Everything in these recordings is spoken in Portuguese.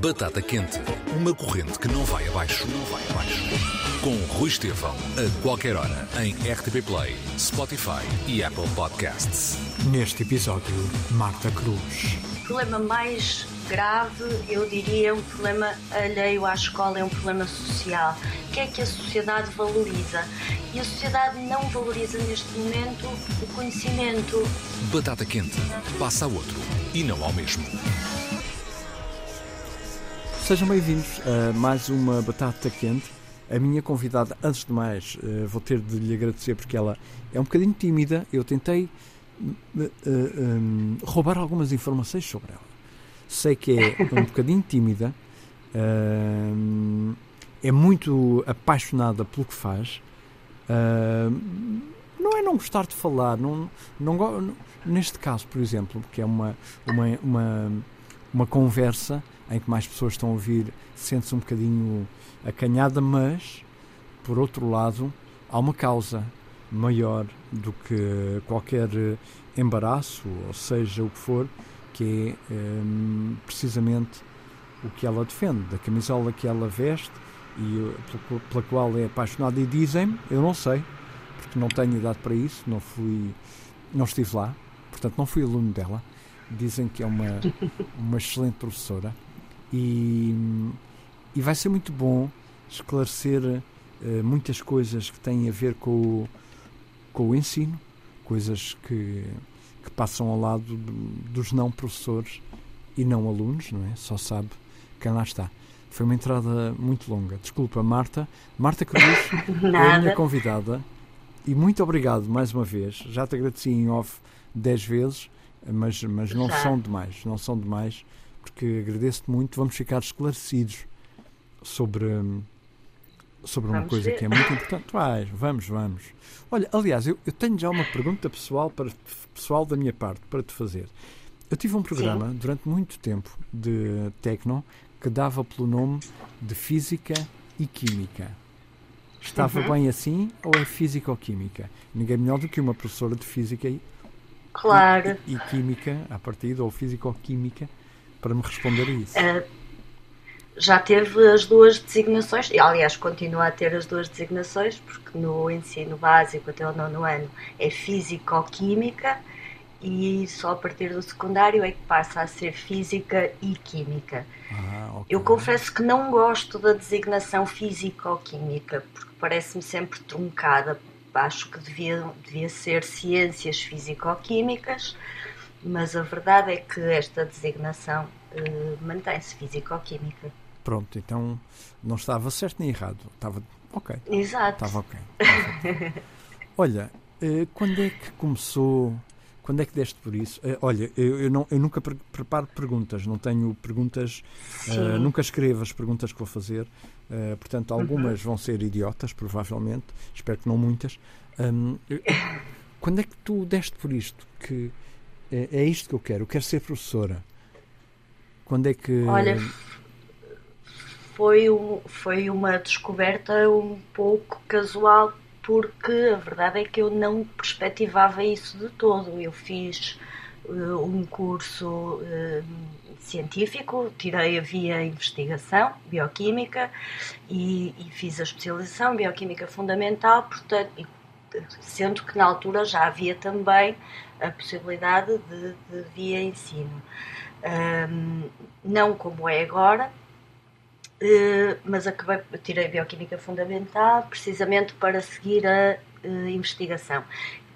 Batata Quente, uma corrente que não vai abaixo, não vai abaixo. Com Rui Estevão, a qualquer hora, em RTP Play, Spotify e Apple Podcasts. Neste episódio, Marta Cruz. O problema mais grave, eu diria, é um problema alheio à escola, é um problema social. O que é que a sociedade valoriza? E a sociedade não valoriza neste momento o conhecimento. Batata Quente, passa a outro e não ao mesmo. Sejam bem-vindos a mais uma Batata Quente. A minha convidada, antes de mais, eh, vou ter de lhe agradecer porque ela é um bocadinho tímida. Eu tentei uh, um, roubar algumas informações sobre ela. Sei que é um bocadinho tímida, é muito apaixonada pelo que faz. Não é não gostar de falar, não, não, neste caso, por exemplo, que é uma, uma, uma, uma conversa em que mais pessoas estão a ouvir, sente-se um bocadinho acanhada, mas, por outro lado, há uma causa maior do que qualquer embaraço, ou seja, o que for, que é um, precisamente o que ela defende, da camisola que ela veste e pela, pela qual é apaixonada. E dizem-me, eu não sei, porque não tenho idade para isso, não fui, não estive lá, portanto não fui aluno dela. Dizem que é uma, uma excelente professora e, e vai ser muito bom esclarecer uh, muitas coisas que têm a ver com o, com o ensino, coisas que, que passam ao lado do, dos não professores e não alunos, não é? Só sabe quem lá está. Foi uma entrada muito longa. Desculpa, Marta. Marta Cruz é a minha convidada. E muito obrigado mais uma vez. Já te agradeci em off dez vezes, mas, mas não são demais. Não são demais porque agradeço-te muito. Vamos ficar esclarecidos sobre, sobre uma coisa ver. que é muito importante. Vai, vamos, vamos. Olha, aliás, eu, eu tenho já uma pergunta pessoal, para, pessoal da minha parte para te fazer. Eu tive um programa Sim. durante muito tempo de techno que dava pelo nome de Física e Química. Estava Uhum. bem assim ou é Física ou Química? Ninguém melhor do que uma professora de Física e, Claro. e Química, à partida, ou Física ou Química, para me responder a isso. Eh, já teve as duas designações, e aliás continua a ter as duas designações, porque no ensino básico até o nono ano é físico-química e só a partir do secundário é que passa a ser física e química. Ah, ok. Eu confesso que não gosto da designação físico-química, porque parece-me sempre truncada. Acho que devia, devia ser ciências físico-químicas, mas a verdade é que esta designação eh, mantém-se físico-química. Pronto, então não estava certo nem errado. Estava. Ok. Exato. Estava ok. Estava. Olha, eh, quando é que começou? Quando é que deste por isso? Eh, Olha, eu, eu não, eu nunca pre- preparo perguntas, não tenho perguntas, Sim. nunca escrevo as perguntas que vou fazer, eh, portanto, Uhum. algumas vão ser idiotas, provavelmente, espero que não muitas. Eu- quando é que tu deste por isto? Que é, é isto que eu quero, eu quero ser professora. Quando é que. Olha, foi, foi uma descoberta um pouco casual, porque a verdade é que eu não perspectivava isso de todo. Eu fiz eh, um curso eh, científico, tirei a via investigação, bioquímica, e, e fiz a especialização bioquímica fundamental, portanto, e, sendo que na altura já havia também a possibilidade de, de via ensino. Ahm, não como é agora, eh, mas acabei, tirei Bioquímica Fundamental precisamente para seguir a eh, investigação.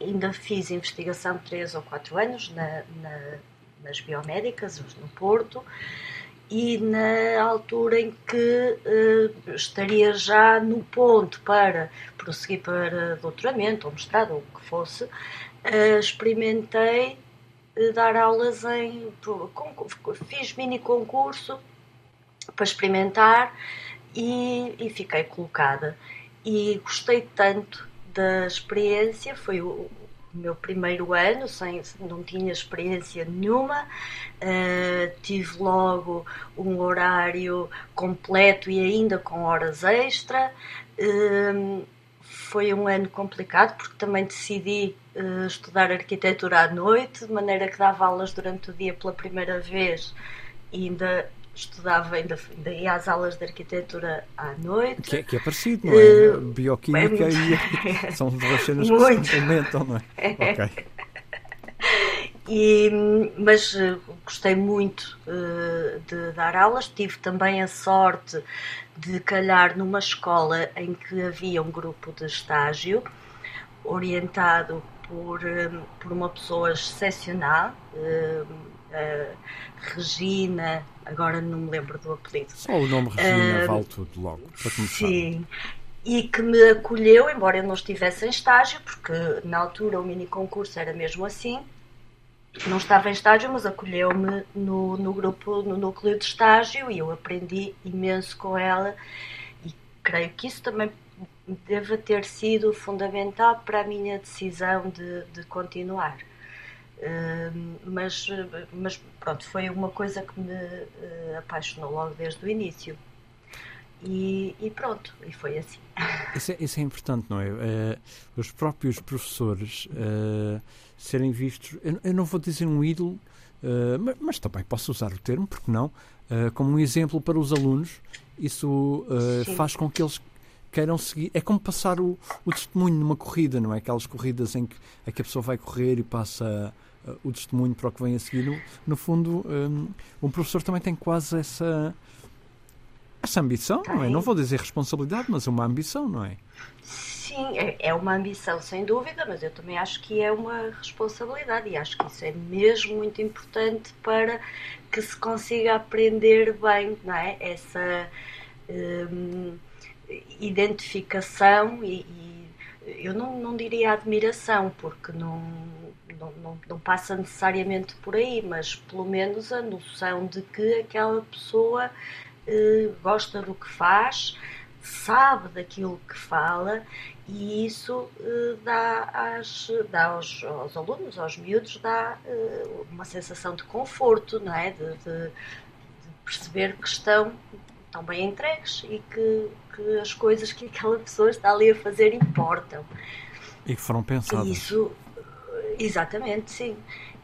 Ainda fiz investigação 3 ou 4 anos na, na- nas biomédicas, no Porto, e na altura em que eh, estaria já no ponto para prosseguir para doutoramento ou mestrado, ou o que fosse, eh, experimentei eh, dar aulas em. Fiz mini concurso para experimentar e, e fiquei colocada. E gostei tanto da experiência, foi o, o meu primeiro ano, sem, não tinha experiência nenhuma, uh, tive logo um horário completo e ainda com horas extra. Uh, foi um ano complicado porque também decidi uh, estudar arquitetura à noite, de maneira que dava aulas durante o dia pela primeira vez e ainda estudava, ainda, ainda ia às aulas de arquitetura à noite. Que é, que é parecido, não é? Uh, Bioquímica é e são duas cenas que se complementam, não é? Ok. E, mas uh, gostei muito uh, de dar aulas. Tive também a sorte de calhar numa escola em que havia um grupo de estágio orientado por, um, por uma pessoa excepcional, uh, Regina, agora não me lembro do apelido. Só o nome Regina vale tudo logo, para começar. Sim, e que me acolheu, embora eu não estivesse em estágio, porque na altura o mini concurso era mesmo assim, não estava em estágio, mas acolheu-me no, no grupo, no núcleo de estágio e eu aprendi imenso com ela e creio que isso também deve ter sido fundamental para a minha decisão de, de continuar. Uh, mas, mas pronto, foi uma coisa que me uh, apaixonou logo desde o início. E, e, pronto, e foi assim. Isso é, isso é importante, não é? Uh, os próprios professores uh, serem vistos, eu, eu, não vou dizer um ídolo, mas, mas, também posso usar o termo, porque não, como um exemplo para os alunos, isso faz com que eles queiram seguir. É como passar o, o, testemunho numa corrida, não é? Aquelas corridas em que, em que a pessoa vai correr e passa o testemunho para o que vem a seguir. No, no fundo, um, um professor também tem quase essa essa ambição, Tem. não é? Não vou dizer responsabilidade, mas uma ambição, não é? Sim, é, é uma ambição, sem dúvida, mas eu também acho que é uma responsabilidade e acho que isso é mesmo muito importante para que se consiga aprender bem, não é? Essa hum, identificação e, e, eu não, não diria admiração, porque não, não, não, passa necessariamente por aí, mas pelo menos a noção de que aquela pessoa eh, gosta do que faz, sabe daquilo que fala e isso eh, dá, às, dá aos, aos, alunos, aos miúdos, dá eh, uma sensação de conforto, não é? De, de, de, perceber que estão, estão bem entregues e que, que as coisas que aquela pessoa está ali a fazer importam. E que foram pensadas. Isso, exatamente, sim.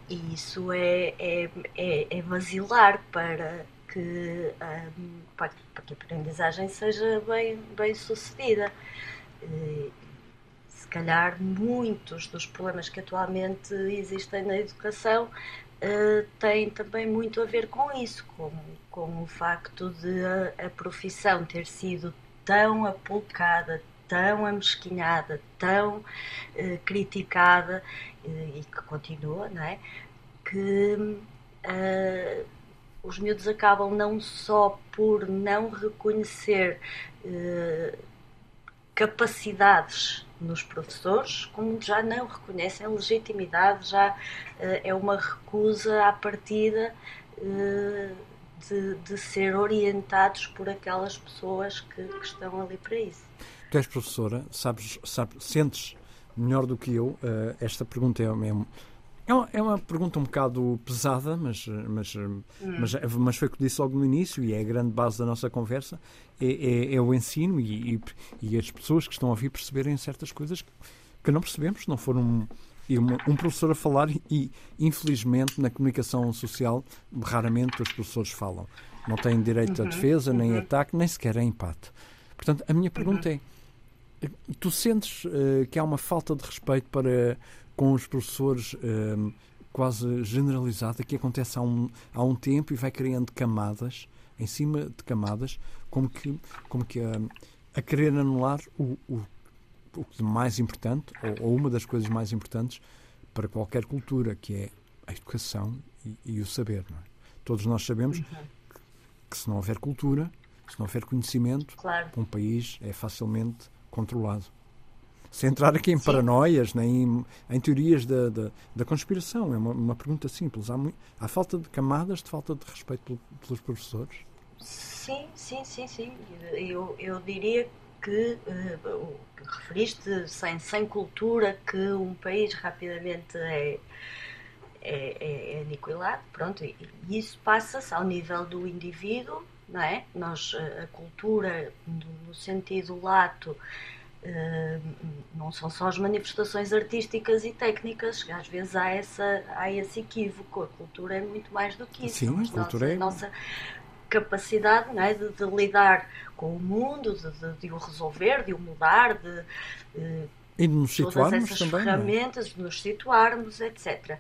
E isso é, é, é, é vazilar para que, um, para, para, que a aprendizagem seja bem, bem sucedida. E, se calhar muitos dos problemas que atualmente existem na educação uh, têm também muito a ver com isso, com, com o facto de a, a profissão ter sido tão apulcada, tão amesquinhada, tão uh, criticada uh, e que continua, não é? Que uh, os miúdos acabam não só por não reconhecer eh, capacidades nos professores, como já não reconhecem legitimidade, já eh, é uma recusa à partida eh, de, de, ser orientados por aquelas pessoas que, que, estão ali para isso. Tu és professora, sabes, sabes sentes melhor do que eu, uh, esta pergunta é, é é uma, é uma pergunta um bocado pesada, mas, mas, hum. mas, mas foi o que disse logo no início e é a grande base da nossa conversa. É, é, é o ensino e, e, e, as pessoas que estão a ouvir perceberem certas coisas que, que não percebemos, não foram um, um professor a falar e, infelizmente, na comunicação social, raramente os professores falam. Não têm direito uhum, à defesa, nem uhum. ataque, nem sequer a empate. Portanto, a minha pergunta uhum. é: tu sentes uh, que há uma falta de respeito para com os professores um, quase generalizada que acontece há um, há um tempo e vai criando camadas em cima de camadas, como que, como que a, a querer anular o, o, o mais importante, ou, ou, uma das coisas mais importantes para qualquer cultura, que é a educação e, e o saber. É? Todos nós sabemos uhum. que, que, se não houver cultura, se não houver conhecimento, claro. um país é facilmente controlado sem entrar aqui em Sim. paranoias, nem em, em teorias da, da, da, conspiração. É uma, uma pergunta simples. Há, muito, há, falta de camadas de falta de respeito pelos professores? Sim, sim, sim, sim. Eu, eu diria que uh, referiste sem, sem cultura que um país rapidamente é, é, é, aniquilado, pronto, e, e isso passa-se ao nível do indivíduo, não é? Nós, a cultura, no, sentido lato, Uh, não são só as manifestações artísticas e técnicas, às vezes há, essa, há esse equívoco. A cultura é muito mais do que isso. Sim, a cultura nossa, é. Nossa, capacidade é, de, de lidar com o mundo, de, de, de, o resolver, de o mudar, de, e de nos todas essas também, é? ferramentas, de nos situarmos, etc.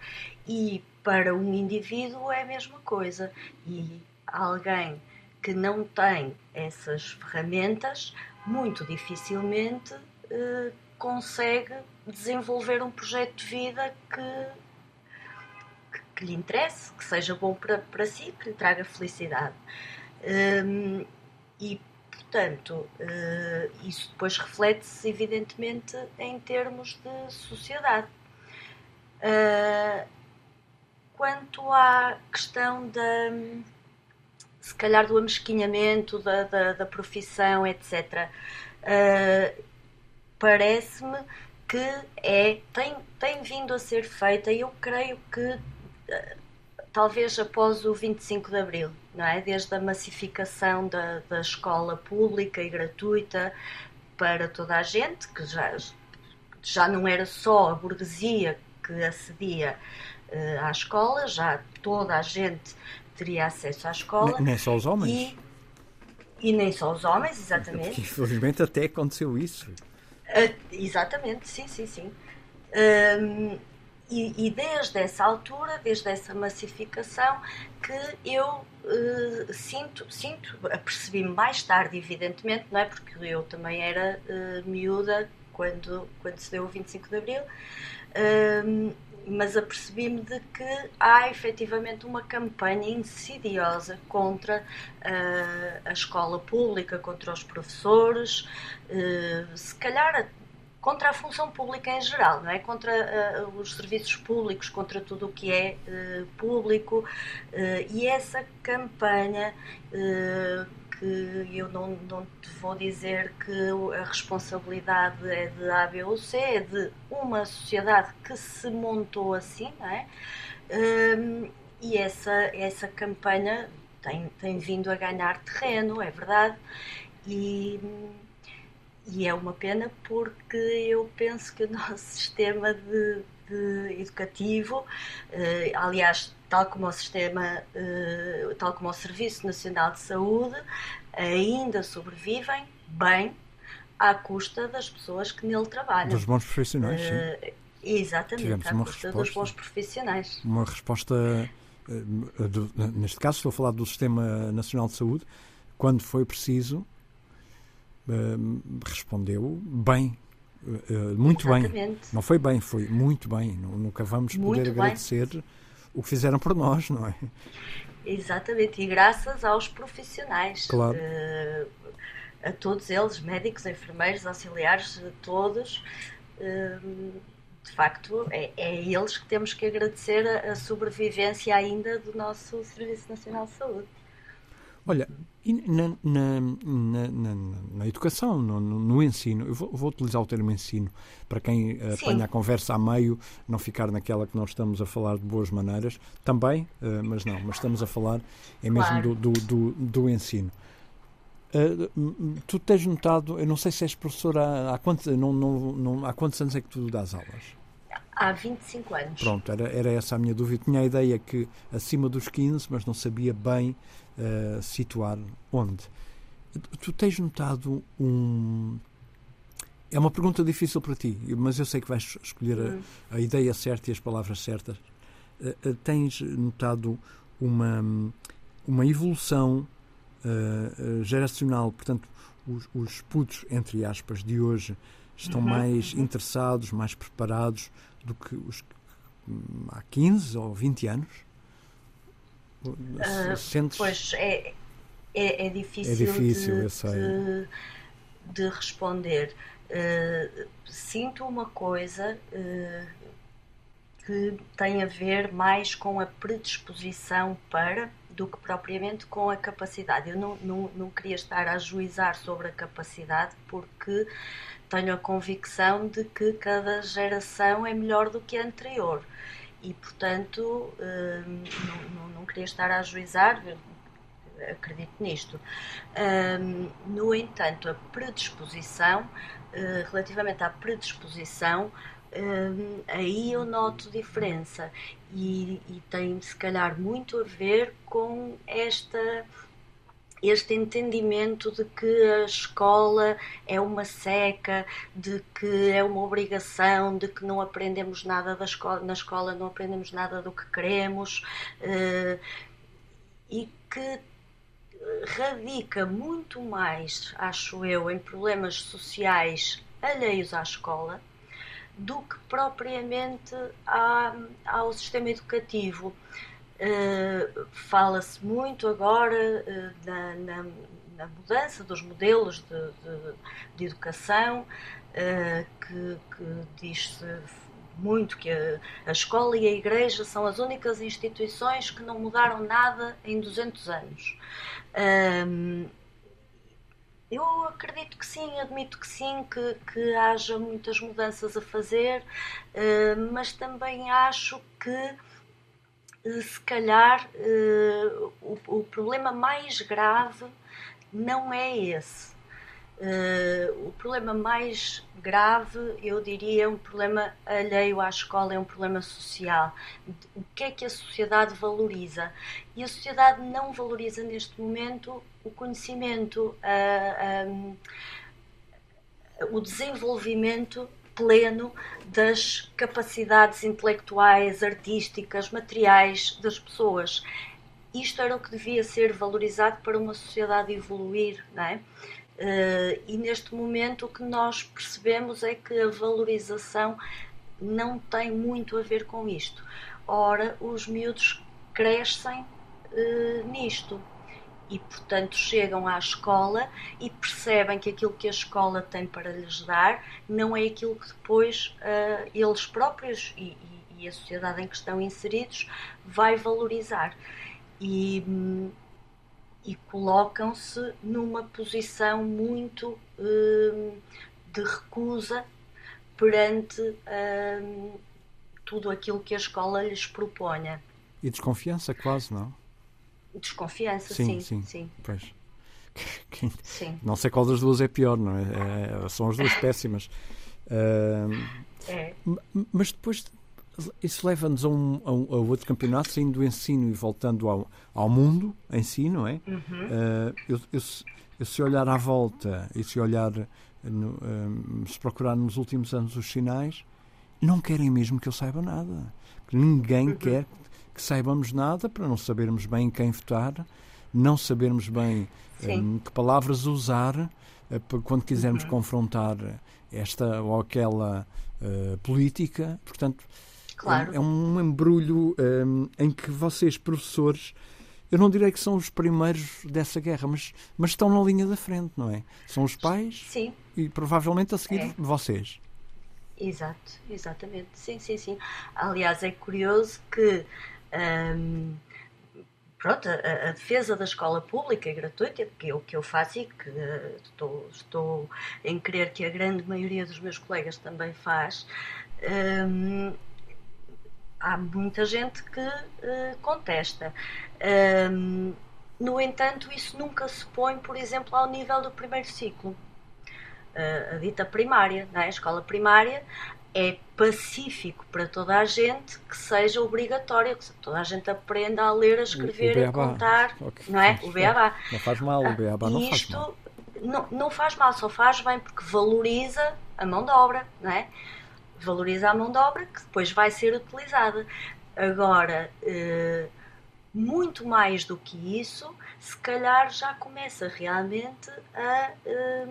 E para um indivíduo é a mesma coisa. E alguém que não tem essas ferramentas, muito dificilmente eh, consegue desenvolver um projeto de vida que, que, lhe interesse, que seja bom para, para si, que lhe traga felicidade. Um, e, portanto, uh, isso depois reflete-se, evidentemente, em termos de sociedade. Uh, quanto à questão da se calhar do amesquinhamento da, da, da profissão, etc. Uh, Parece-me que é, tem, tem vindo a ser feita e eu creio que talvez após o 25 de Abril, não é? Desde a massificação da, da escola pública e gratuita para toda a gente, que já, já não era só a burguesia que acedia uh, à escola, já toda a gente teria acesso à escola. Nem só os homens. E, e nem só os homens, exatamente. Porque, infelizmente até aconteceu isso. Uh, exatamente, sim, sim, sim. Um, e, e, desde essa altura, desde essa massificação, que eu uh, sinto, sinto, apercebi-me mais tarde, evidentemente, não é? Porque eu também era uh, miúda quando, quando se deu o 25 de Abril mas apercebi-me de que há efetivamente uma campanha insidiosa contra uh, a escola pública, contra os professores, uh, se calhar contra a função pública em geral, não é? Contra uh, os serviços públicos, contra tudo o que é público e essa campanha que eu não, não te vou dizer que a responsabilidade é de A, B ou C, é de uma sociedade que se montou assim, não é? Um, e essa, essa campanha tem, tem vindo a ganhar terreno, é verdade, e, e é uma pena porque eu penso que o nosso sistema de, de educativo, eh, aliás, tal como o sistema, eh, tal como o Serviço Nacional de Saúde, ainda sobrevivem bem à custa das pessoas que nele trabalham. Dos bons profissionais, sim. Uh, exatamente, Tivemos à custa resposta, dos bons profissionais. Uma resposta, do, neste caso estou a falar do Sistema Nacional de Saúde, quando foi preciso, respondeu bem. muito Exatamente. bem. Não foi bem, foi muito bem. Nunca vamos muito poder bem. agradecer o que fizeram por nós, não é? Exatamente, e graças aos profissionais. Claro. Uh, a todos eles, médicos, enfermeiros, auxiliares, todos. Uh, de facto, é, é a eles que temos que agradecer a, a sobrevivência ainda do nosso Serviço Nacional de Saúde. Olha, e na, na, na, na educação, no, no, ensino, eu vou, vou, utilizar o termo ensino para quem uh, apanha a conversa a meio, não ficar naquela que nós estamos a falar de boas maneiras, também, uh, mas não, mas estamos a falar é mesmo claro. do, do, do, do, ensino. Uh, tu tens notado, eu não sei se és professora há, quantos, não, não, não, há quantos anos é que tu dás aulas? Há 25 anos. Pronto, era, era essa a minha dúvida. Tinha a ideia que acima dos 15, mas não sabia bem uh, situar onde. Tu tens notado um. É uma pergunta difícil para ti, mas eu sei que vais escolher a, hum. a ideia certa e as palavras certas. Uh, uh, tens notado uma, uma evolução geracional, portanto, os, os putos, entre aspas, de hoje estão uhum. mais uhum. interessados, mais preparados do que os há 15 ou 20 anos? Uh, Sentes... Pois é, é, é, difícil, é difícil de, de, de, responder. Uh, sinto uma coisa uh, que tem a ver mais com a predisposição para do que propriamente com a capacidade. Eu não, não, não queria estar a ajuizar sobre a capacidade porque tenho a convicção de que cada geração é melhor do que a anterior e, portanto, hum, não, não, queria estar a ajuizar, acredito nisto. Hum, no entanto, a predisposição, eh, relativamente à predisposição, hum, aí eu noto diferença e, e tem, se calhar, muito a ver com esta este entendimento de que a escola é uma seca, de que é uma obrigação, de que não aprendemos nada da escola, na escola não aprendemos nada do que queremos uh, e que radica muito mais, acho eu, em problemas sociais alheios à escola do que propriamente ao sistema educativo. Uh, Fala-se muito agora uh, na, na, mudança dos modelos de, de, de educação, uh, que, que diz-se muito que a, a, escola e a igreja são as únicas instituições que não mudaram nada em 200 anos. eu acredito que sim, admito que sim, que, que haja muitas mudanças a fazer, uh, mas também acho que se calhar uh, o, o, problema mais grave não é esse. Uh, o problema mais grave, eu diria, é um problema alheio à escola, é um problema social. O que é que a sociedade valoriza? E a sociedade não valoriza neste momento o conhecimento, uh, um, o desenvolvimento pleno das capacidades intelectuais, artísticas, materiais das pessoas. Isto era o que devia ser valorizado para uma sociedade evoluir, não é? Uh, e neste momento o que nós percebemos é que a valorização não tem muito a ver com isto. Ora, os miúdos crescem uh, nisto e, portanto, chegam à escola e percebem que aquilo que a escola tem para lhes dar não é aquilo que depois uh, eles próprios e, e, e, a sociedade em que estão inseridos vai valorizar. E, e colocam-se numa posição muito uh, de recusa perante uh, tudo aquilo que a escola lhes proponha. E desconfiança, quase, não? Desconfiança, sim. Sim, sim. sim. Pois. sim. Não sei qual das duas é pior, não é? é são as duas péssimas. Uh, é. Mas depois isso leva-nos a, um, a, um, a, outro campeonato, saindo do ensino e voltando ao, ao mundo em si, não é? Uhum. Uh, eu, eu, eu, se olhar à volta e se olhar, no, um, se procurar nos últimos anos os sinais, não querem mesmo que eu saiba nada. Ninguém uhum. quer que saibamos nada para não sabermos bem quem votar, não sabermos bem um, que palavras usar uh, quando quisermos uhum. confrontar esta ou aquela uh, política. Portanto, claro. é, é, um embrulho um, em que vocês, professores, eu não direi que são os primeiros dessa guerra, mas, mas estão na linha da frente, não é? São os pais sim. e provavelmente a seguir é. vocês. Exato, exatamente. Sim, sim, sim. Aliás, é curioso que um, pronto, a, a, defesa da escola pública e gratuita, que é o que eu faço e que uh, estou, estou em crer que a grande maioria dos meus colegas também faz, um, há muita gente que uh, contesta. Um, no entanto, isso nunca se põe, por exemplo, ao nível do primeiro ciclo. Uh, a dita primária, é? a escola primária, é pacífico para toda a gente que seja obrigatório, que toda a gente aprenda a ler, a escrever, e a contar, não é? O beabá. Não faz mal, o beabá não faz mal. Não, não faz mal, só faz bem porque valoriza a mão de obra, não é? Valoriza a mão de obra que depois vai ser utilizada. Agora, eh, muito mais do que isso, se calhar já começa realmente a, eh,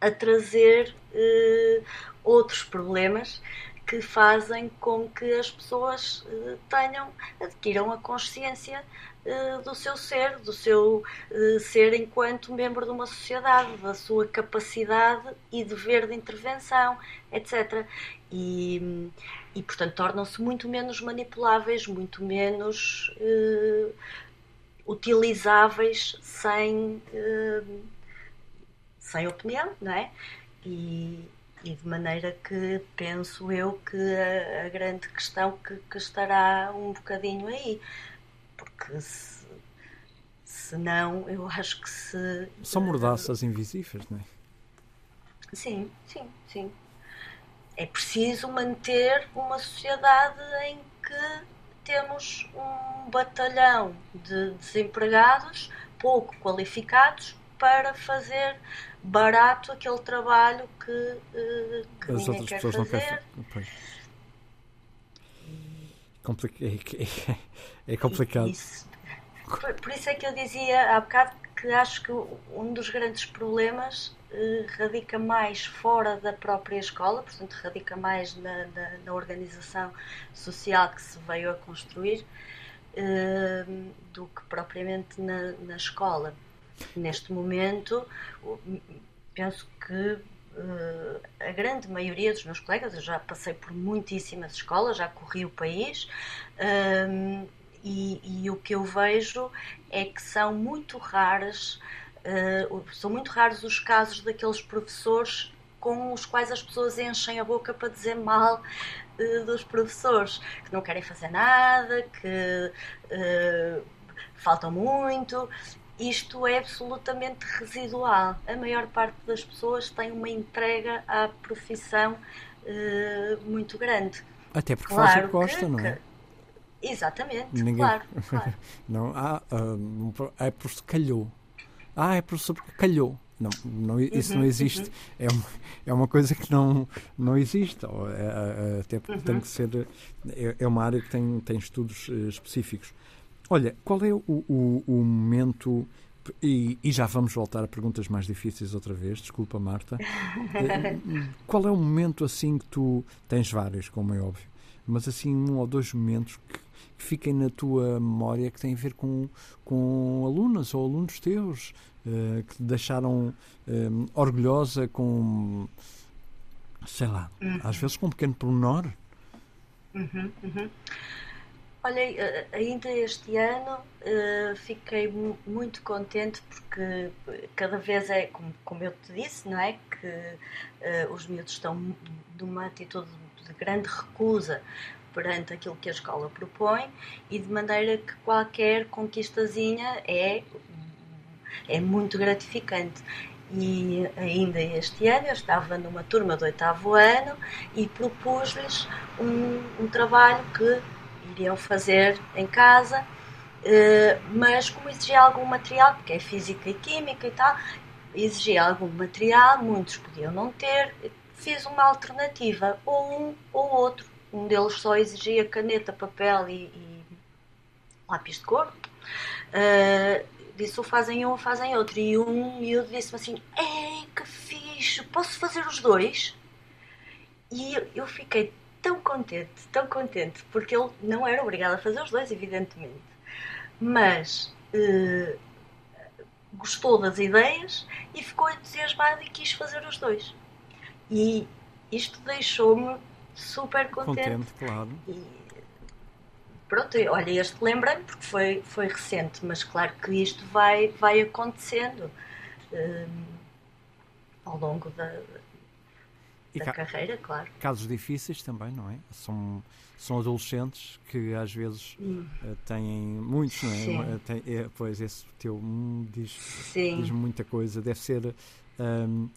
a trazer eh, outros problemas que fazem com que as pessoas uh, tenham, adquiram a consciência uh, do seu ser, do seu uh, ser enquanto membro de uma sociedade, da sua capacidade e dever de intervenção, etc. E, e portanto, tornam-se muito menos manipuláveis, muito menos utilizáveis sem, sem opinião, não é? E, e de maneira que penso eu que a, a grande questão que, que, estará um bocadinho aí. Porque se, se não, eu acho que se. São mordaças invisíveis, não é? Sim, sim, sim. É preciso manter uma sociedade em que temos um batalhão de desempregados pouco qualificados para fazer barato aquele trabalho que, uh, que As ninguém quer fazer. É, é complicado. Isso. Por, por, isso é que eu dizia há bocado que acho que um dos grandes problemas uh, radica mais fora da própria escola, portanto, radica mais na, na, na organização social que se veio a construir uh, do que propriamente na, na escola. Neste momento, penso que Uh, a grande maioria dos meus colegas, eu já passei por muitíssimas escolas, já corri o país, uh, e, e, o que eu vejo é que são muito raras, uh, são muito raros os casos daqueles professores com os quais as pessoas enchem a boca para dizer mal dos professores, que não querem fazer nada, que faltam muito isto é absolutamente residual. A maior parte das pessoas tem uma entrega à profissão uh, muito grande. Até porque claro faz o que gosta, não é? Exatamente, Ninguém... claro, claro. não, ah, uh, é por se calhou. Ah, é por porque calhou. Não, não, isso uhum, não existe. Uhum. É, uma, é uma coisa que não, não existe. É, é, até porque uhum. tem que ser. É, é, uma área que tem, tem estudos uh, específicos. Olha, qual é o, o, o momento. E, e, já vamos voltar a perguntas mais difíceis outra vez, desculpa, Marta. Eh, qual é o momento assim que tu. Tens vários, como é óbvio, mas assim um ou dois momentos que, que fiquem na tua memória que têm a ver com, com alunas ou alunos teus uh, que te deixaram uh, orgulhosa com. sei lá, uhum. às vezes com um pequeno pormenor? Uhum, uhum. Olha, eh, ainda este ano uh, fiquei muito contente porque cada vez é, como, eu te disse, não é? Que os miúdos estão numa atitude de grande recusa perante aquilo que a escola propõe e de maneira que qualquer conquistazinha é, é muito gratificante. E ainda este ano eu estava numa turma do oitavo ano e propus-lhes um, um trabalho que iriam fazer em casa, eh, mas como exigia algum material, porque é física e química e tal, exigia algum material, muitos podiam não ter, fiz uma alternativa, ou um ou outro. Um deles só exigia caneta, papel e, e lápis de cor. Uh, disse ou fazem um ou fazem outro. E um eu disse-me assim: Ei, que fixe, posso fazer os dois? E eu fiquei tão contente, tão contente, porque ele não era obrigado a fazer os dois, evidentemente. Mas uh, gostou das ideias e ficou entusiasmado e quis fazer os dois. E isto deixou-me super contente. Contente, claro. E, pronto, olha, este lembrei-me porque foi, foi recente, mas claro que isto vai, vai acontecendo uh, ao longo da, e da carreira, claro. Casos difíceis também, não é? São, são adolescentes que às vezes hum. uh, têm muitos, não é? Sim. Uh, tem, é pois esse teu hum, diz, diz muita coisa. Deve ser. Um,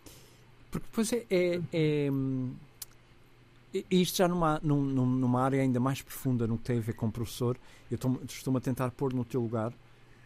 porque depois é, é, é isto já numa, numa área ainda mais profunda no que tem a ver com professor, eu estou-me a tentar pôr no teu lugar.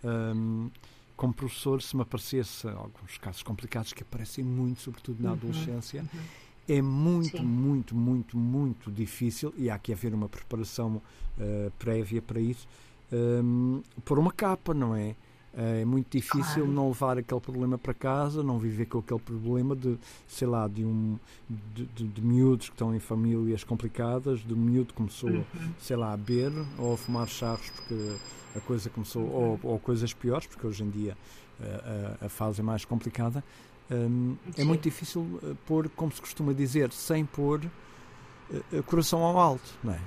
Um, como professor, se me aparecesse alguns casos complicados que aparecem muito, sobretudo na uhum, adolescência, uhum é muito, Sim. muito, muito, muito difícil, e há que haver uma preparação uh, prévia para isso, um, ehm, por uma capa, não é? Eh, é muito difícil claro. não levar aquele problema para casa, não viver com aquele problema de, sei lá, de um de, de, de miúdos que estão em famílias complicadas, de um miúdo que começou, uhum. sei lá, a beber ou a fumar charros porque a coisa começou, ou, ou, coisas piores, porque hoje em dia a, eh, a, fase mais complicada. Um, é muito difícil uh, pôr, como se costuma dizer, sem pôr uh, coração ao alto, não é?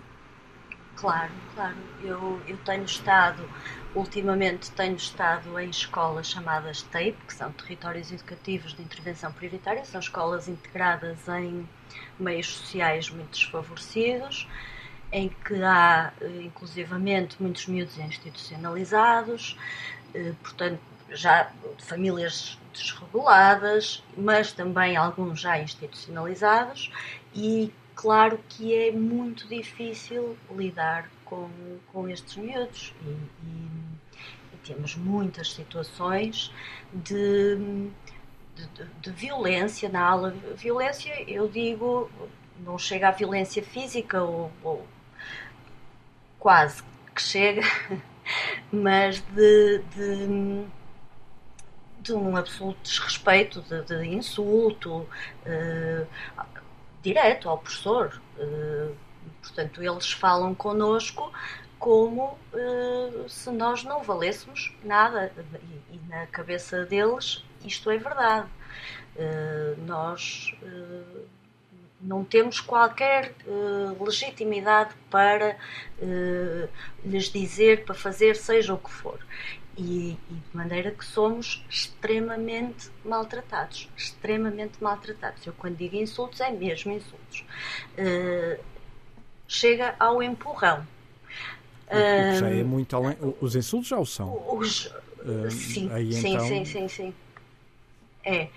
Claro, claro. Eu, eu tenho estado, ultimamente tenho estado em escolas chamadas TAPE, que são Territórios Educativos de Intervenção Prioritária, são escolas integradas em meios sociais muito desfavorecidos, em que há, eh, inclusivamente, muitos miúdos institucionalizados, portanto, já famílias desreguladas, mas também alguns já institucionalizados, e claro que é muito difícil lidar com, com estes miúdos. E, e, temos muitas situações de, de, de, violência na aula. Violência, eu digo, não chega à violência física, ou, ou quase que chega, mas de, de, um absoluto desrespeito, de, de insulto uh, direto ao professor. Uh, portanto, eles falam connosco como uh, se nós não valêssemos nada. E, e, na cabeça deles isto é verdade. Uh, nós uh, não temos qualquer legitimidade para lhes dizer para fazer seja o que for. E, e, de maneira que somos extremamente maltratados. Extremamente maltratados. Eu, quando digo insultos, é mesmo insultos. chega ao empurrão um, já é muito além. Os insultos já o são. Os, uh, sim, aí, sim, então... sim, sim, sim. É.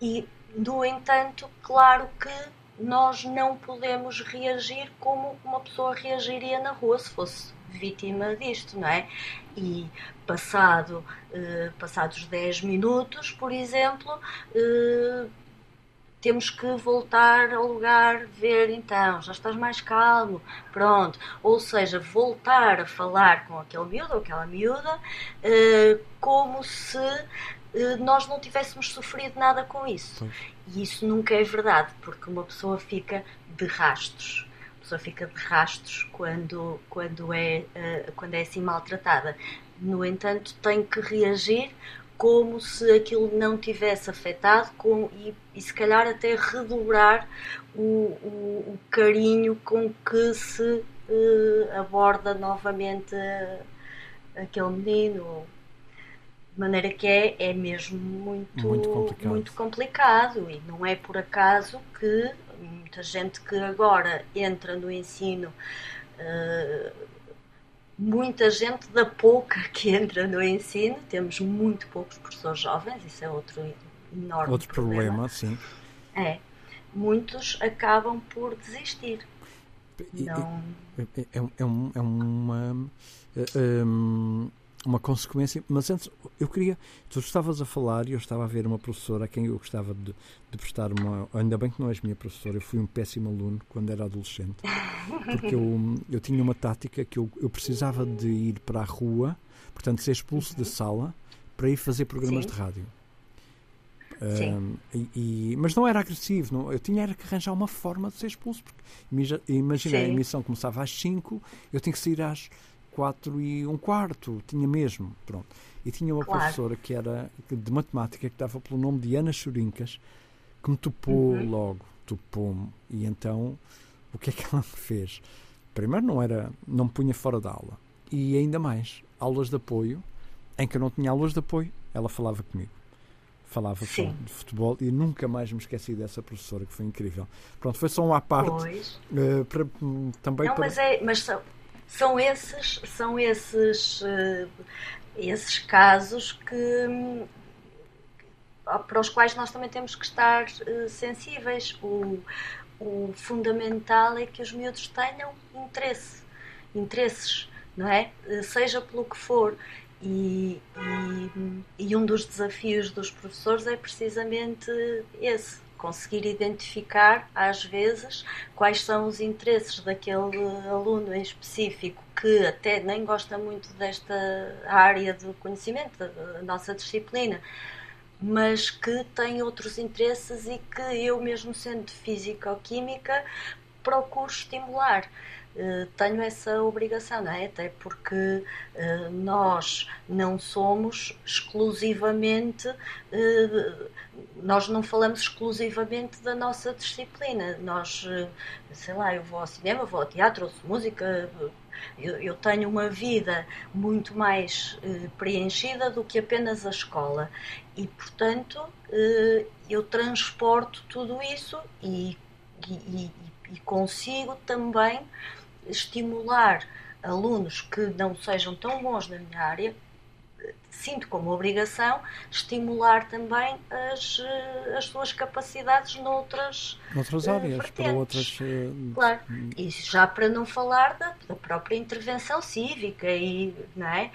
E, no entanto, claro que nós não podemos reagir como uma pessoa reagiria na rua se fosse vítima disto, não é? E passado, uh, passados 10 minutos, por exemplo, uh, temos que voltar ao lugar, ver então, já estás mais calmo, pronto. Ou seja, voltar a falar com aquele miúdo ou aquela miúda uh, como se uh, nós não tivéssemos sofrido nada com isso. Pois. E isso nunca é verdade, porque uma pessoa fica de rastros. Pessoa fica de rastros quando, quando, é, uh, quando é assim maltratada. No entanto, tem que reagir como se aquilo não tivesse afetado com, e, e se calhar até redobrar o, o, o carinho com que se uh, aborda novamente uh, aquele menino. De maneira que é, é mesmo muito, muito complicado. muito complicado e não é por acaso que muita gente que agora entra no ensino uh, muita gente da pouca que entra no ensino, temos muito poucos professores jovens, isso é outro enorme outro problema. problema sim. É, muitos acabam por desistir. Não... É, é, é, um, é uma. Um, uma consequência. Mas antes, eu queria. Tu estavas a falar e eu estava a ver uma professora a quem eu gostava de, de prestar uma. Ainda bem que não és minha professora, eu fui um péssimo aluno quando era adolescente. Porque eu, eu tinha uma tática que eu, eu precisava de ir para a rua, portanto, ser expulso da sala, para ir fazer programas Sim. de rádio. Um, e, e, mas não era agressivo, não, eu tinha era que arranjar uma forma de ser expulso. Porque imagina, a emissão começava às 5, eu tinha que sair às 4 e um quarto, tinha mesmo, pronto. E tinha uma claro. professora que era de matemática que dava pelo nome de Ana Churincas, que me topou uhum. logo, topou-me. E então, o que é que ela me fez? Primeiro não era, não me punha fora da aula. E ainda mais, aulas de apoio, em que eu não tinha aulas de apoio, ela falava comigo. Falava só de futebol e nunca mais me esqueci dessa professora, que foi incrível. Pronto, foi só uma à parte. Uh, para, hum, também não, para... mas, é, mas são, são esses, são esses, uh, esses casos que hum, para os quais nós também temos que estar uh, sensíveis. O, o fundamental é que os miúdos tenham interesse, interesses, não é? Uh, seja pelo que for. E, e, e um dos desafios dos professores é precisamente esse conseguir identificar, às vezes, quais são os interesses daquele aluno em específico que até nem gosta muito desta área do conhecimento, da nossa disciplina, mas que tem outros interesses e que eu, mesmo sendo física ou química, procuro estimular. Uh, tenho essa obrigação, não é? Até porque uh, nós não somos exclusivamente uh, nós não falamos exclusivamente da nossa disciplina. Nós, eh, sei lá, eu vou ao cinema, vou ao teatro, ouço música. Eu, eu tenho uma vida muito mais eh, preenchida do que apenas a escola. E, portanto, eh, eu transporto tudo isso e, e, e consigo também estimular alunos que não sejam tão bons na minha área sinto como obrigação estimular também as, as suas capacidades noutras, noutras áreas, para outras. Claro, e já para não falar da, da própria intervenção cívica, e, não é?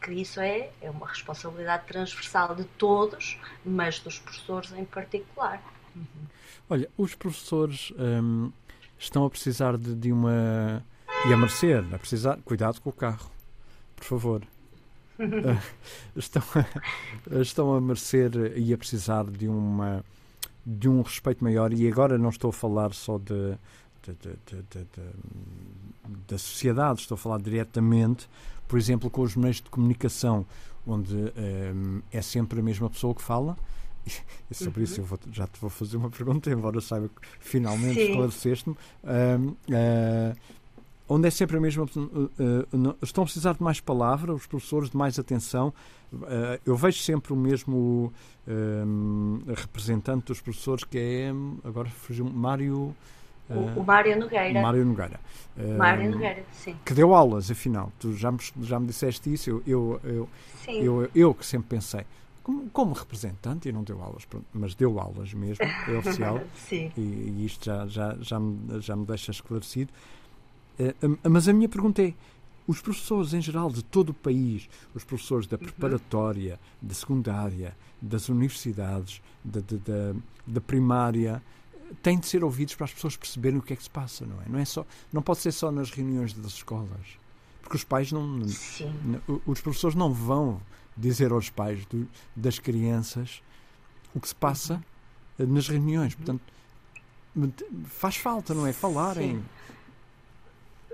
que isso é, é uma responsabilidade transversal de todos, mas dos professores em particular. Uhum. Olha, os professores hum, estão a precisar de, de, uma. e a merecer, a precisar. Cuidado com o carro, por favor. uh, estão, a, estão a merecer e a precisar de uma de um respeito maior e agora não estou a falar só de, de, de, da sociedade, estou a falar diretamente, por exemplo, com os meios de comunicação, onde um, é sempre a mesma pessoa que fala, e sobre uhum. isso eu vou, já te vou fazer uma pergunta, embora saiba que finalmente esclareceste-me. Uh, uh, onde é sempre a mesma. Uh, estão a precisar de mais palavra, os professores, de mais atenção. eu vejo sempre o mesmo representante dos professores, que é. Agora fugiu Mário. O, o Mário Nogueira. Mário Nogueira. Mário Nogueira, sim. Que deu aulas, afinal. Tu já me, já me disseste isso. Eu, eu, eu, eu, eu que sempre pensei como, como, representante, e não deu aulas, mas deu aulas mesmo, é oficial, Sim. E, e, isto já, já, já, me, já me deixa esclarecido. Uh, mas a minha pergunta é: os professores em geral de todo o país, os professores da uhum. preparatória, uhum. da secundária, das universidades, da, da, da, primária, têm de ser ouvidos para as pessoas perceberem o que é que se passa, não é? Não, é só, não pode ser só nas reuniões das escolas. Porque os pais não. não os professores não vão dizer aos pais do, das crianças o que se passa nas reuniões. Portanto, faz falta, não é? Falarem.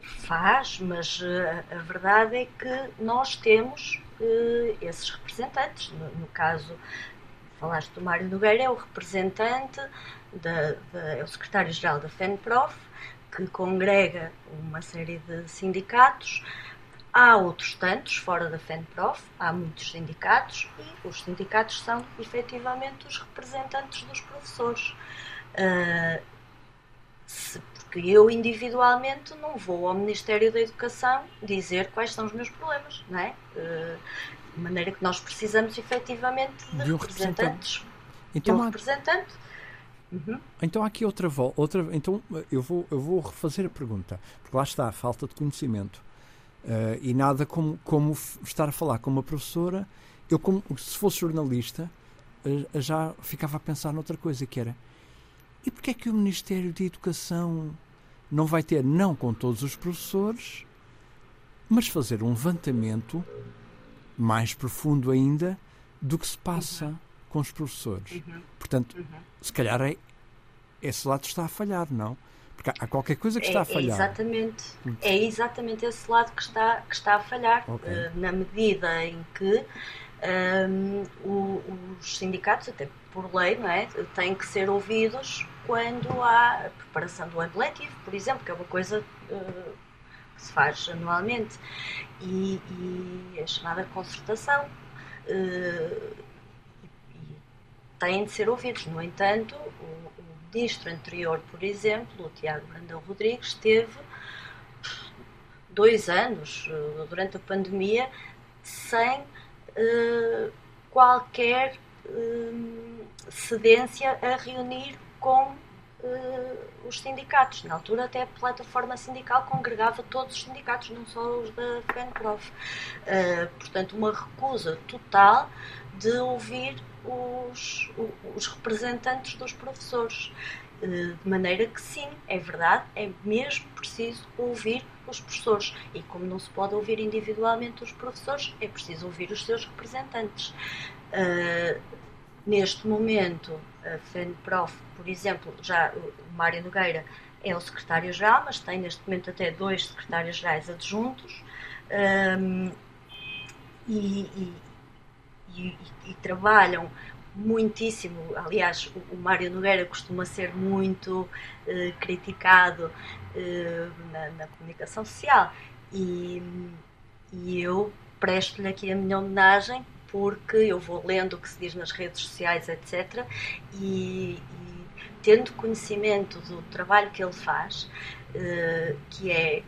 Faz, mas uh, a verdade é que nós temos uh, esses representantes. No, no, caso, falaste do Mário Nogueira, é o representante, da, da, é o secretário-geral da FENPROF, que congrega uma série de sindicatos. Há outros tantos fora da FENPROF, há muitos sindicatos e os sindicatos são efetivamente os representantes dos professores. Uh, se, porque eu individualmente não vou ao Ministério da Educação dizer quais são os meus problemas, não é? Uh, de maneira que nós precisamos efetivamente de, de um representantes. Então, de um há... representante. Uhum. Então há aqui outra volta, outra, então eu vou eu vou refazer a pergunta, porque lá está a falta de conhecimento. Uh, e nada como, como estar a falar com uma professora. Eu, como, se fosse jornalista, uh, já ficava a pensar noutra coisa, que era e porquê é que o Ministério da Educação não vai ter, não com todos os professores, mas fazer um levantamento mais profundo ainda do que se passa uhum. com os professores. Uhum. Portanto, uhum. se calhar é, esse lado está a falhar, não? Porque há qualquer coisa que está a é, é falhar. É exatamente, é exatamente esse lado que está, que está a falhar, okay. uh, na medida em que um, o, os sindicatos, até por lei, não é, têm que ser ouvidos quando há a preparação do ano letivo, por exemplo, que é uma coisa uh, que se faz anualmente, e, e a chamada concertação. Uh, têm de ser ouvidos. No entanto, o, ministro anterior, por exemplo, o Tiago Brandão Rodrigues, teve dois anos eh, durante a pandemia sem uh, qualquer uh, cedência a reunir com uh, os sindicatos. Na altura, até a plataforma sindical congregava todos os sindicatos, não só os da FENPROF. portanto, uma recusa total de ouvir os, os representantes dos professores. Eh, de maneira que sim, é verdade, é mesmo preciso ouvir os professores. E como não se pode ouvir individualmente os professores, é preciso ouvir os seus representantes. Uh, neste momento, a FENPROF, por exemplo, já o Mário Nogueira é o secretário-geral, mas tem neste momento até dois secretários-gerais adjuntos. Um, e, e, e, e trabalham muitíssimo. Aliás, o, o Mário Nogueira costuma ser muito eh, criticado eh, na, na, comunicação social e, e eu presto-lhe aqui a minha homenagem porque eu vou lendo o que se diz nas redes sociais, etc. E, e tendo conhecimento do trabalho que ele faz, eh, que é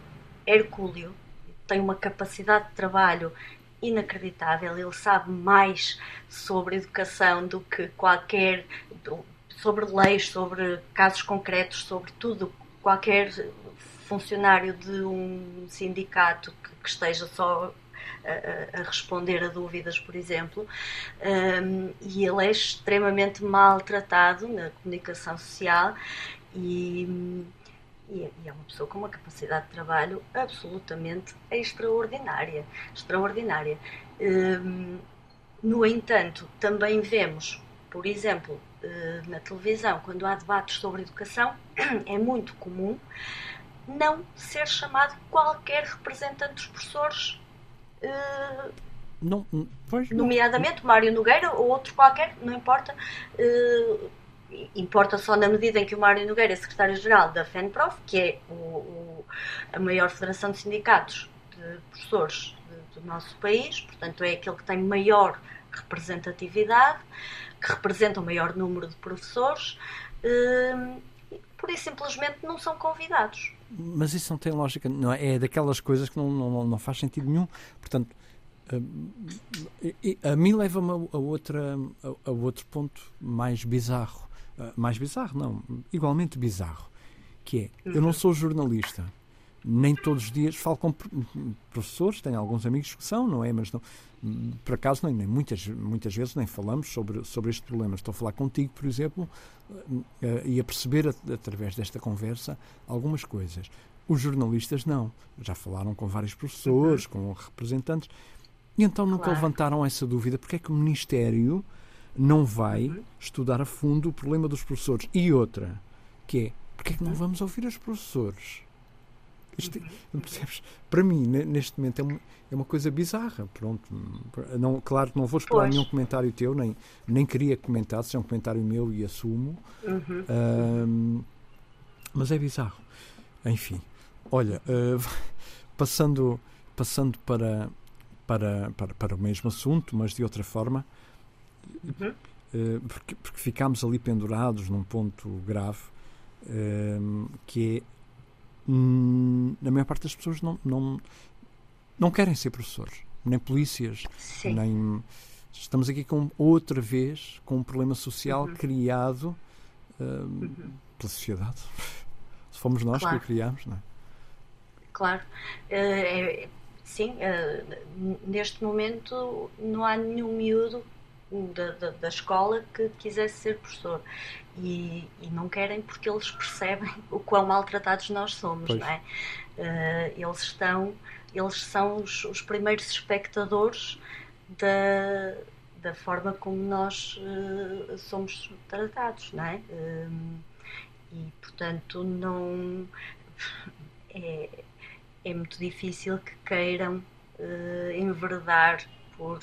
hercúleo, tem uma capacidade de trabalho inacreditável. Ele sabe mais sobre educação do que qualquer. sobre leis, sobre casos concretos, sobre tudo. Qualquer funcionário de um sindicato que, que esteja só a, a, responder a dúvidas, por exemplo, um, e ele é extremamente maltratado na comunicação social e, e, é uma pessoa com uma capacidade de trabalho absolutamente extraordinária, extraordinária. Um, no entanto, também vemos, por exemplo, eh, na televisão, quando há debates sobre educação, é muito comum não ser chamado qualquer representante dos professores Uh, não, pois, nomeadamente não. Mário Nogueira ou outro qualquer, não importa. Importa só na medida em que o Mário Nogueira é secretário-geral da FENPROF, que é o, o, a maior federação de sindicatos de professores do nosso país, portanto é aquele que tem maior representatividade, que representa o maior número de professores, uh, por isso simplesmente não são convidados. Mas isso não tem lógica, não é? É daquelas coisas que não, não, não faz sentido nenhum. Portanto, a, a, a mim leva-me a, a, a, outro ponto mais bizarro. Mais bizarro, não, igualmente bizarro. Que é, eu não sou jornalista nem todos os dias falo com professores, tenho alguns amigos que são, não é? Mas não, por acaso nem, nem, muitas, muitas vezes nem falamos sobre, sobre este problema. Estou a falar contigo, por exemplo, eh, e a perceber através desta conversa algumas coisas. Os jornalistas não. Já falaram com vários professores, uhum. com representantes, e então nunca claro. levantaram essa dúvida. Porque é que o Ministério não vai uhum. estudar a fundo o problema dos professores? E outra, que é, porque é que não uhum. vamos ouvir os professores? Isto, percebes? Para mim, neste momento, é uma, é uma coisa bizarra. Pronto. Não, claro que não vou esperar pois. nenhum comentário teu, nem, nem queria comentar, se é um comentário meu e assumo. Uhum. Um, mas é bizarro. Enfim, olha, uh, passando, passando para, para, para, para o mesmo assunto, mas de outra forma, uhum. uh, porque, porque ficámos ali pendurados num ponto grave, uh, que é Hum, a maior parte das pessoas não, não, não querem ser professores, nem polícias, Sim. nem. Estamos aqui com outra vez com um problema social uhum. criado uh, uhum. pela sociedade. Se fomos nós claro. que o criámos, não é? Claro. Uh, é, sim, uh, neste momento não há nenhum miúdo da, da, da, escola que quisesse ser professor e, e, não querem porque eles percebem o quão maltratados nós somos, pois. não é? Uh, eles estão, eles são os, os primeiros espectadores da, da forma como nós uh, somos tratados, não é? Uh, e portanto não é, é muito difícil que queiram enverdar por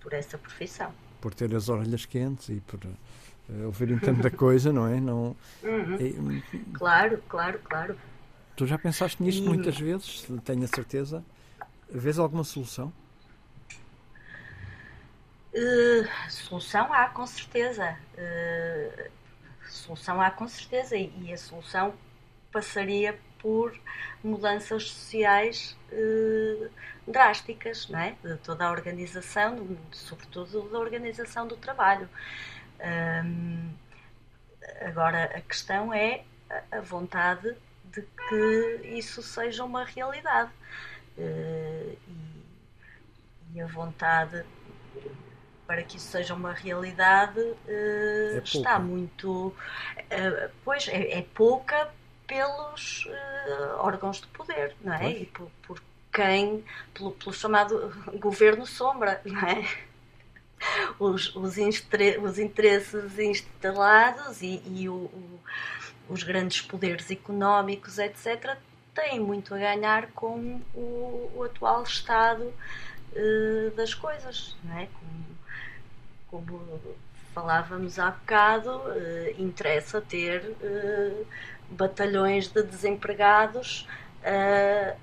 por essa profissão. Por ter as orelhas quentes e por uh, ouvirem tanta coisa, não é? Não, uhum. é, claro, claro, claro. Tu já pensaste nisto e... muitas vezes, tenho a certeza. Vês alguma solução? Uh, solução há, com certeza. Uh, solução há, com certeza. E, e a solução passaria por mudanças sociais eh, drásticas, não é? De toda a organização, sobretudo da organização do trabalho. Um, agora, a questão é a vontade de que isso seja uma realidade. Uh, e, e, a vontade para que isso seja uma realidade uh, é está muito. Uh, pois, é, é pouca pelos uh, órgãos de poder, não é? E por, por quem, pelo, pelo, chamado governo sombra, não é? Os, os, os interesses instalados e, e o, o, os grandes poderes económicos, etc., têm muito a ganhar com o, o atual estado uh, das coisas, não é? Como, como falávamos há bocado, uh, interessa ter uh, batalhões de desempregados uh,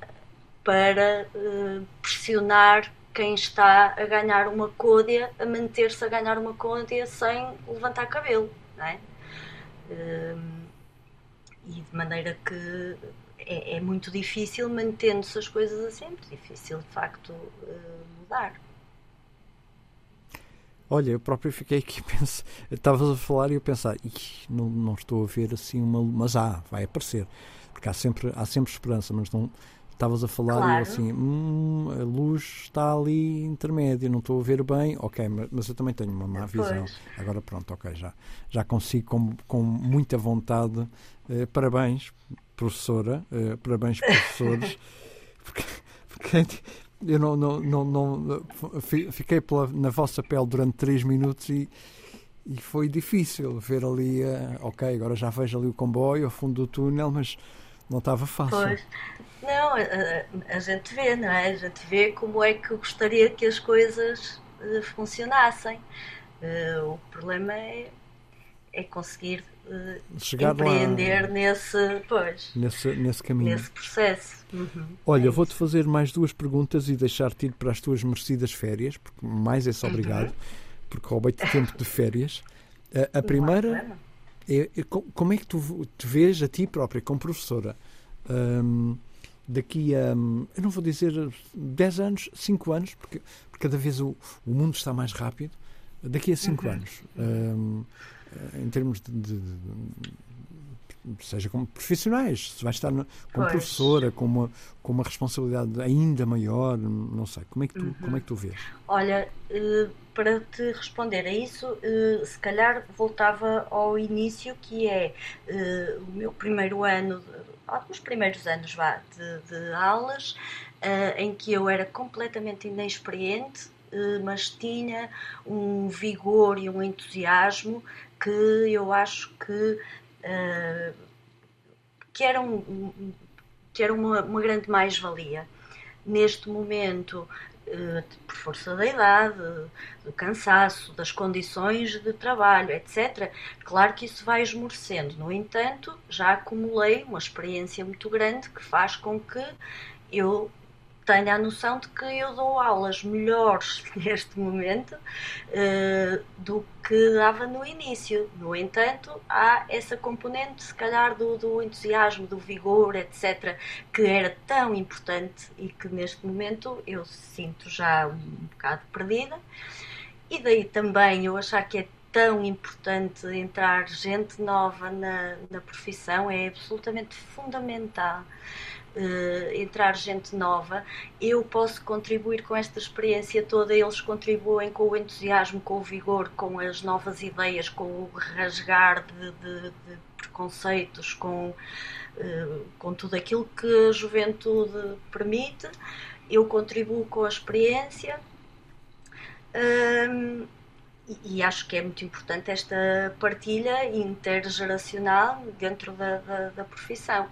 para uh, pressionar quem está a ganhar uma côdea a manter-se a ganhar uma côdea sem levantar cabelo, não é? Uh, e de maneira que é, é, muito difícil, mantendo-se as coisas assim, é muito difícil de facto mudar. Olha, eu próprio fiquei aqui, penso, estavas a falar e eu pensar, não, não estou a ver assim uma. Mas há, vai aparecer. Porque há sempre, há sempre esperança, mas não. Estavas a falar claro. e eu assim, hum, a luz está ali intermédia, não estou a ver bem, ok, mas, mas eu também tenho uma má visão. Agora pronto, ok, já, já consigo com, com muita vontade. Eh, parabéns, professora, eh, parabéns, professores, porque, porque eu não, não, não, não fiquei pela, na vossa pele durante três minutos e, e foi difícil ver ali, uh, ok, agora já vejo ali o comboio ao fundo do túnel, mas não estava fácil. Pois. Não, a, a, gente vê, não é? A gente vê como é que eu gostaria que as coisas uh, funcionassem. Uh, o problema é, é conseguir Chegar empreender lá, nesse, pois, nesse, nesse caminho. Nesse processo. Uhum, Olha, é vou-te fazer mais duas perguntas e deixar-te ir para as tuas merecidas férias, porque mais é-se obrigado, uhum. porque roubei-te tempo de férias. A, a primeira é, é, como é que tu te vês a ti própria, como professora, um, daqui a, eu não vou dizer 10 anos, 5 anos, porque, porque cada vez o, o mundo está mais rápido, daqui a 5 uhum. anos, um, em termos de, de, de seja como profissionais, se vai estar como pois. professora, com uma, com uma responsabilidade ainda maior, não sei, como é que tu, uhum. como é que tu vês? Olha, eh, para te responder a isso, eh, se calhar voltava ao início, que é eh, o meu primeiro ano, alguns primeiros anos vá, de, de aulas, em que eu era completamente inexperiente, mas tinha um vigor e um entusiasmo que eu acho que uh, que era, um, que era uma, uma grande mais-valia. Neste momento, uh, por força da idade, do cansaço, das condições de trabalho, etc., claro que isso vai esmorecendo. No entanto, já acumulei uma experiência muito grande que faz com que eu tenha a noção de que eu dou aulas melhores neste momento uh, do que dava no início. No entanto, há essa componente, se calhar, do, do, entusiasmo, do vigor, etc., que era tão importante e que neste momento eu sinto já um bocado perdida. E daí também eu achar que é tão importante entrar gente nova na, na profissão, é absolutamente fundamental entrar gente nova, eu posso contribuir com esta experiência toda, eles contribuem com o entusiasmo, com o vigor, com as novas ideias, com o rasgar de, de, de preconceitos, com, uh, com tudo aquilo que a juventude permite. Eu contribuo com a experiência. E acho que é muito importante esta partilha intergeracional dentro da, da, da profissão.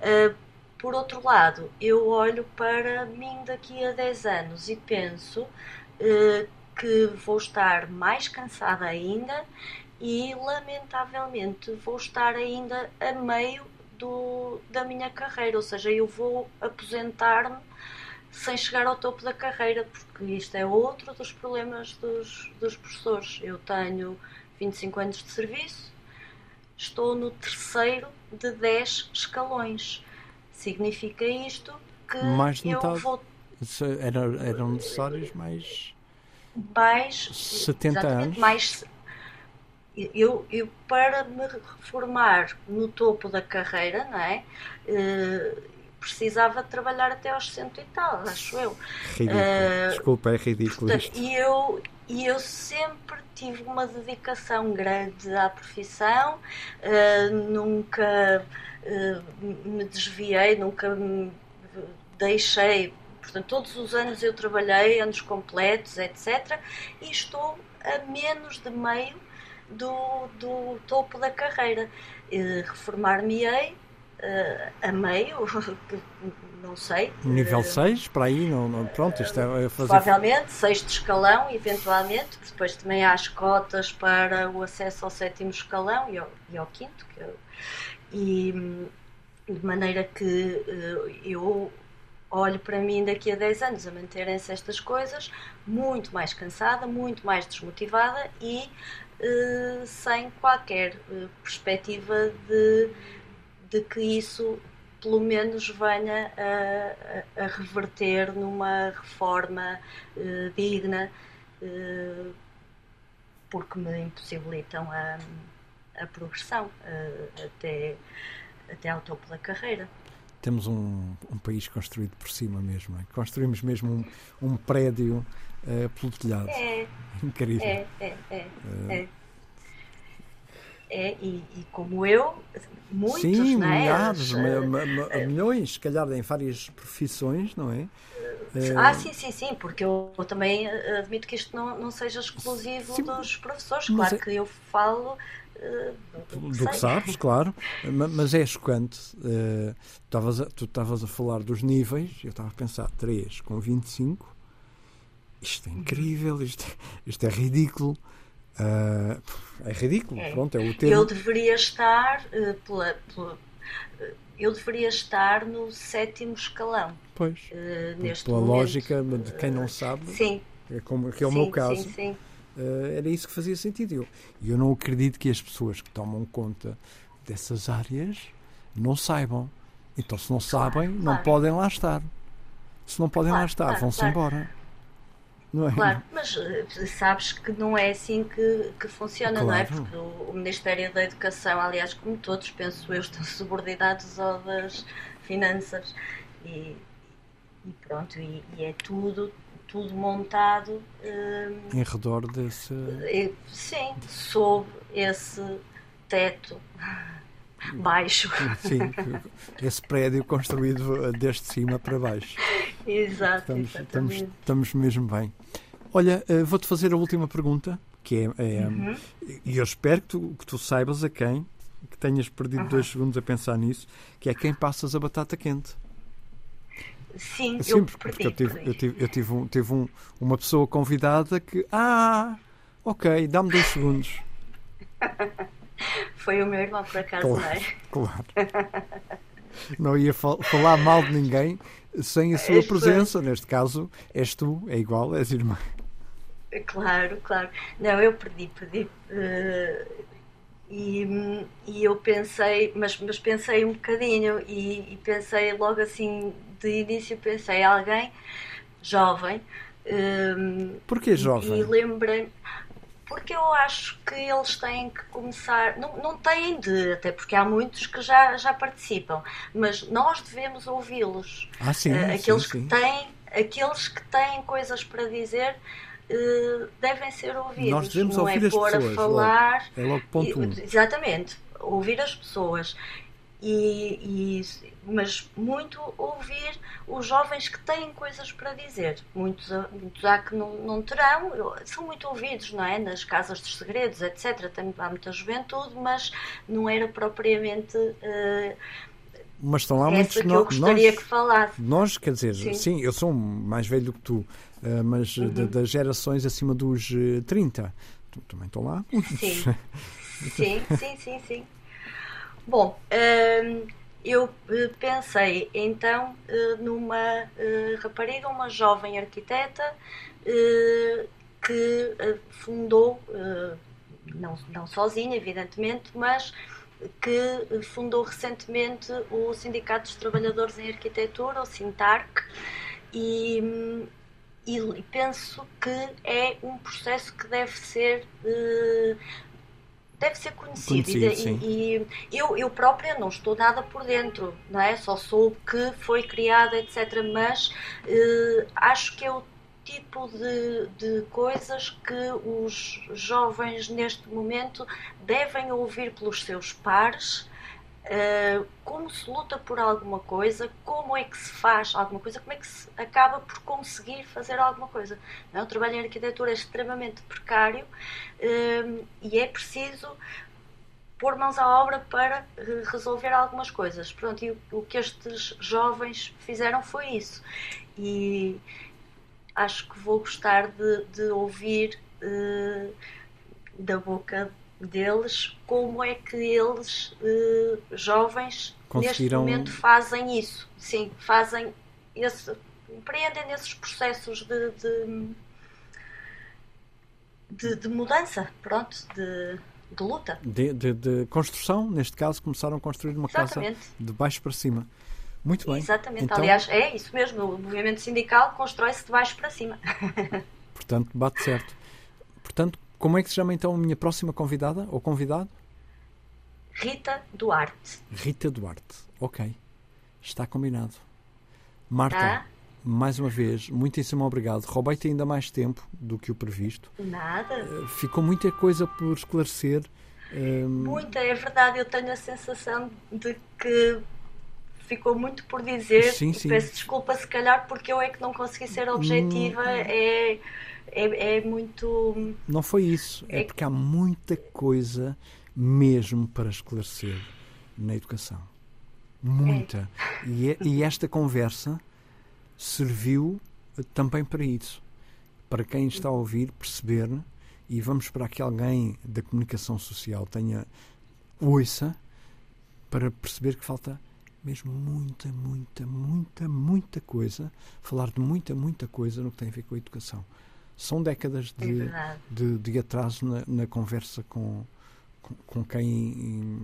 Uh, por outro lado, eu olho para mim daqui a 10 anos e penso eh, que vou estar mais cansada ainda e, lamentavelmente, vou estar ainda a meio do, da minha carreira, ou seja, eu vou aposentar-me sem chegar ao topo da carreira, porque isto é outro dos problemas dos, dos professores. Eu tenho 25 anos de serviço, estou no terceiro de 10 escalões. Significa isto que mais eu metade. vou. Era, eram necessários mais. Mais. 70 anos. Mais, eu, eu, para me reformar no topo da carreira, não é? Uh, precisava trabalhar até aos 60 e tal, acho eu. Ridículo. Uh, Desculpa, é ridículo portanto, isto. E eu, e eu sempre tive uma dedicação grande à profissão, uh, nunca eh, me desviei, nunca me deixei. Portanto, todos os anos eu trabalhei, anos completos, etc. E estou a menos de meio do, do topo da carreira. Reformar-me-ei uh, a meio, não sei. Nível 6, para aí, não, não, pronto, isto é, fazer... Provavelmente, sexto escalão, eventualmente, depois também há as cotas para o acesso ao sétimo escalão e ao, e ao quinto, que eu, e de maneira que eh, eu olho para mim daqui a 10 anos a manterem-se estas coisas muito mais cansada, muito mais desmotivada e uh, sem qualquer perspectiva de, de que isso pelo menos venha a, a, a reverter numa reforma uh, digna, uh, porque me impossibilitam a, a progressão uh, até, até ao topo da carreira. Temos um, um país construído por cima mesmo. É? Construímos mesmo um, um prédio pelo telhado. É. Incrível. É, é, é. é. É, e, e, como eu, muitos, Sim, não é? milhares, uh, milhões, se calhar em várias profissões, não é? Ah, sim, sim, sim, porque eu, eu também admito que isto não, não seja exclusivo sim, dos professores. Claro é... que eu falo uh, do, do que, sabes, claro, mas é chocante. Uh, tu estavas a falar dos níveis, eu estava a pensar 3 com 25. Isto é incrível, isto, isto é ridículo. Uh, é ridículo, é. pronto, é o termo. Eu deveria estar uh, pela, pela, uh, eu deveria estar no sétimo escalão. Pois. neste pela momento. lógica de quem não sabe. Sim. É como que é o sim, meu caso. Sim, sim. era isso que fazia sentido. Eu, eu não acredito que as pessoas que tomam conta dessas áreas não saibam. Então, se não sabem, claro, não claro. podem lá estar. Se não podem claro, lá estar, vão-se embora. Não é? Claro, mas eh, sabes que não é assim que, que funciona, claro. não é? Porque o, o, Ministério da Educação, aliás, como todos, penso eu, estão subordinados ao das finanças. E, e pronto, e, e, é tudo, tudo montado hum, em redor desse. sim, sob esse teto baixo. Sim, esse prédio construído desde cima para baixo. Exato, estamos, estamos, estamos, mesmo bem. Olha, eh, vou-te fazer a última pergunta, que é, é uhum. e eu espero que tu, que tu, saibas a quem, que tenhas perdido uhum. dois segundos a pensar nisso, que é quem passas a batata quente. Sim, Sim eu porque, porque eu tive, eu tive, eu tive, um, tive um, uma pessoa convidada que, ah, ok, dá-me dois segundos. Foi o meu irmão, por acaso, claro, não é? Claro. Não ia fal falar mal de ninguém sem a sua presença. Neste caso, és tu, é igual, és irmã. Claro, claro. Não, eu perdi, perdi. Uh, e, e eu pensei, mas, mas pensei um bocadinho e, e pensei logo assim, de início pensei alguém jovem. Eh, Porquê jovem? E lembrei porque eu acho que eles têm que começar, não, não têm de, até porque há muitos que já, já participam, mas nós devemos ouvi-los. Ah, sim, uh, aqueles sim, sim. que têm, aqueles que têm coisas para dizer uh, devem ser ouvidos. Nós devemos não ouvir é as pessoas. A falar, logo. É logo ponto um. Exatamente, ouvir as pessoas. E, e, mas muito ouvir os jovens que têm coisas para dizer. Muitos, muitos há que não, não terão, são muito ouvidos, não é? Nas casas dos segredos, etc. Tem, há muita juventude, mas não era propriamente. Uh, mas estão lá muitos que eu gostaria nós, que falasse. Nós, quer dizer, sim, sim eu sou mais velho que tu, uh, mas uhum. das gerações acima dos 30. Tu, também estão lá? Sim. sim, sim, sim, sim. Bom, hum, eu eh, pensei então eh, numa eh, rapariga, uma jovem arquiteta que fundou, não, não sozinha, evidentemente, mas que fundou recentemente o Sindicato dos Trabalhadores em Arquitetura, o Sintarc, e, hum, e penso que é um processo que deve ser deve ser conhecido, conhecido e, e, eu, eu própria não estou nada por dentro, não é? Só soube que foi criada, etc. Mas eh, acho que é o tipo de, de coisas que os jovens neste momento devem ouvir pelos seus pares Uh, como se luta por alguma coisa, como é que se faz alguma coisa, como é que se acaba por conseguir fazer alguma coisa. Não, é? o trabalho em arquitetura é extremamente precário uh, e é preciso pôr mãos à obra para resolver algumas coisas. Pronto, e o, o que estes jovens fizeram foi isso. E acho que vou gostar de, de ouvir uh, da boca deles como é que eles, uh, jovens, Conseguiram... neste momento fazem isso. Sim, fazem esse. empreendem esses processos de, de, de, de mudança, pronto, de, de luta. De, de, de, construção, neste caso, começaram a construir uma Exatamente. casa de baixo para cima. Muito bem. Exatamente. Então- Aliás, é isso mesmo. O movimento sindical constrói-se de baixo para cima. Portanto, bate certo. Portanto, como é que se chama então a minha próxima convidada ou convidado? Rita Duarte. Rita Duarte. Ok. Está combinado. Marta, Tá? mais uma vez, muitíssimo obrigado. Roubei-te ainda mais tempo do que o previsto. Nada. Ficou muita coisa por esclarecer. Hum, Muita, é verdade. Eu tenho a sensação de que ficou muito por dizer. Sim, sim. Peço desculpa, se calhar, porque eu é que não consegui ser objetiva. Hum. É, é, é muito. Não foi isso. É É- porque há muita coisa mesmo para esclarecer na educação. Muita. E, é- e esta conversa serviu eh, também para isso. Para quem está a ouvir perceber, e vamos esperar que alguém da comunicação social tenha ouça, para perceber que falta mesmo muita, muita, muita, muita coisa, falar de muita, muita coisa no que tem a ver com a educação. São décadas É de, verdade. de, de atraso na, na conversa com, com, com quem,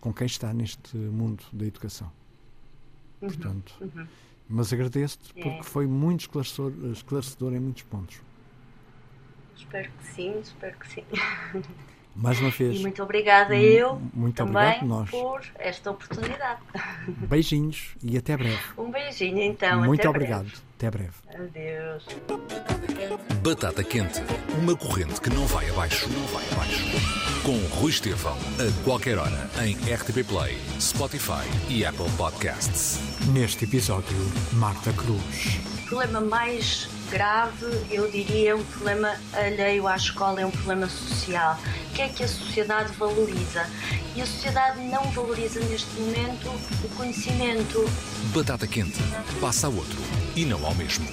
com quem está neste mundo da educação. Portanto, mas agradeço-te É. porque foi muito esclarecedor, esclarecedor em muitos pontos. Espero que sim, espero que sim. Mais uma vez, E muito obrigada Mu- eu muito também obrigado nós. por esta oportunidade. beijinhos e até breve. Um beijinho então. muito até obrigado. Até breve. Breve. Adeus. Batata quente, uma corrente que não vai abaixo, não vai abaixo. Com Rui Estevão, a qualquer hora, em RTP Play, Spotify e Apple Podcasts. Neste episódio, Marta Cruz. O problema mais grave, eu diria, é um problema alheio à escola, é um problema social. O que é que a sociedade valoriza? E a sociedade não valoriza neste momento o conhecimento. Batata quente, passa a outro e não ao mesmo.